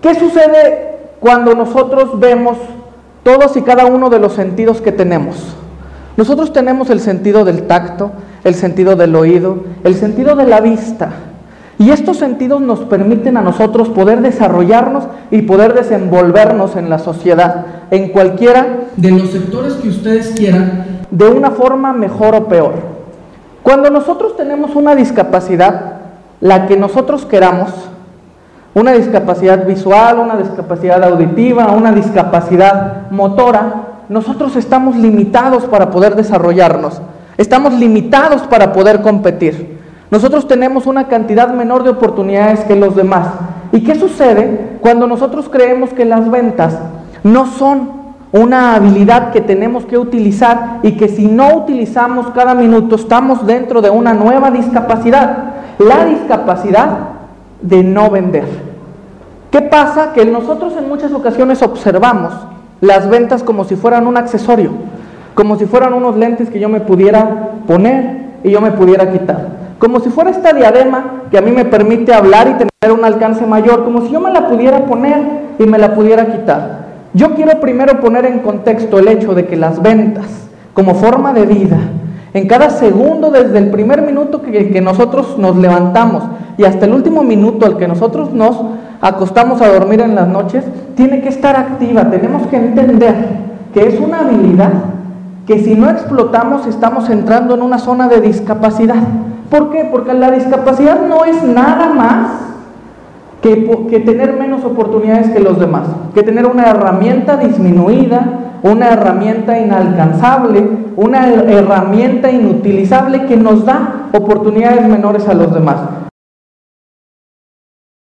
¿Qué sucede cuando nosotros vemos todos y cada uno de los sentidos que tenemos? Nosotros tenemos el sentido del tacto, el sentido del oído, el sentido de la vista. Y estos sentidos nos permiten a nosotros poder desarrollarnos y poder desenvolvernos en la sociedad, en cualquiera de los sectores que ustedes quieran, de una forma mejor o peor. Cuando nosotros tenemos una discapacidad, la que nosotros queramos, una discapacidad visual, una discapacidad auditiva, una discapacidad motora, nosotros estamos limitados para poder desarrollarnos, estamos limitados para poder competir. Nosotros tenemos una cantidad menor de oportunidades que los demás. ¿Y qué sucede cuando nosotros creemos que las ventas no son una habilidad que tenemos que utilizar y que si no utilizamos cada minuto estamos dentro de una nueva discapacidad? La discapacidad de no vender. ¿Qué pasa? Que nosotros en muchas ocasiones observamos las ventas como si fueran un accesorio, como si fueran unos lentes que yo me pudiera poner y yo me pudiera quitar. Como si fuera esta diadema que a mí me permite hablar y tener un alcance mayor, como si yo me la pudiera poner y me la pudiera quitar. Yo quiero primero poner en contexto el hecho de que las ventas, como forma de vida, en cada segundo, desde el primer minuto que, nosotros nos levantamos y hasta el último minuto al que nosotros nos acostamos a dormir en las noches, tiene que estar activa. Tenemos que entender que es una habilidad que si no explotamos estamos entrando en una zona de discapacidad. ¿Por qué? Porque la discapacidad no es nada más que, que, tener menos oportunidades que los demás, que tener una herramienta disminuida, una herramienta inalcanzable, una herramienta inutilizable que nos da oportunidades menores a los demás.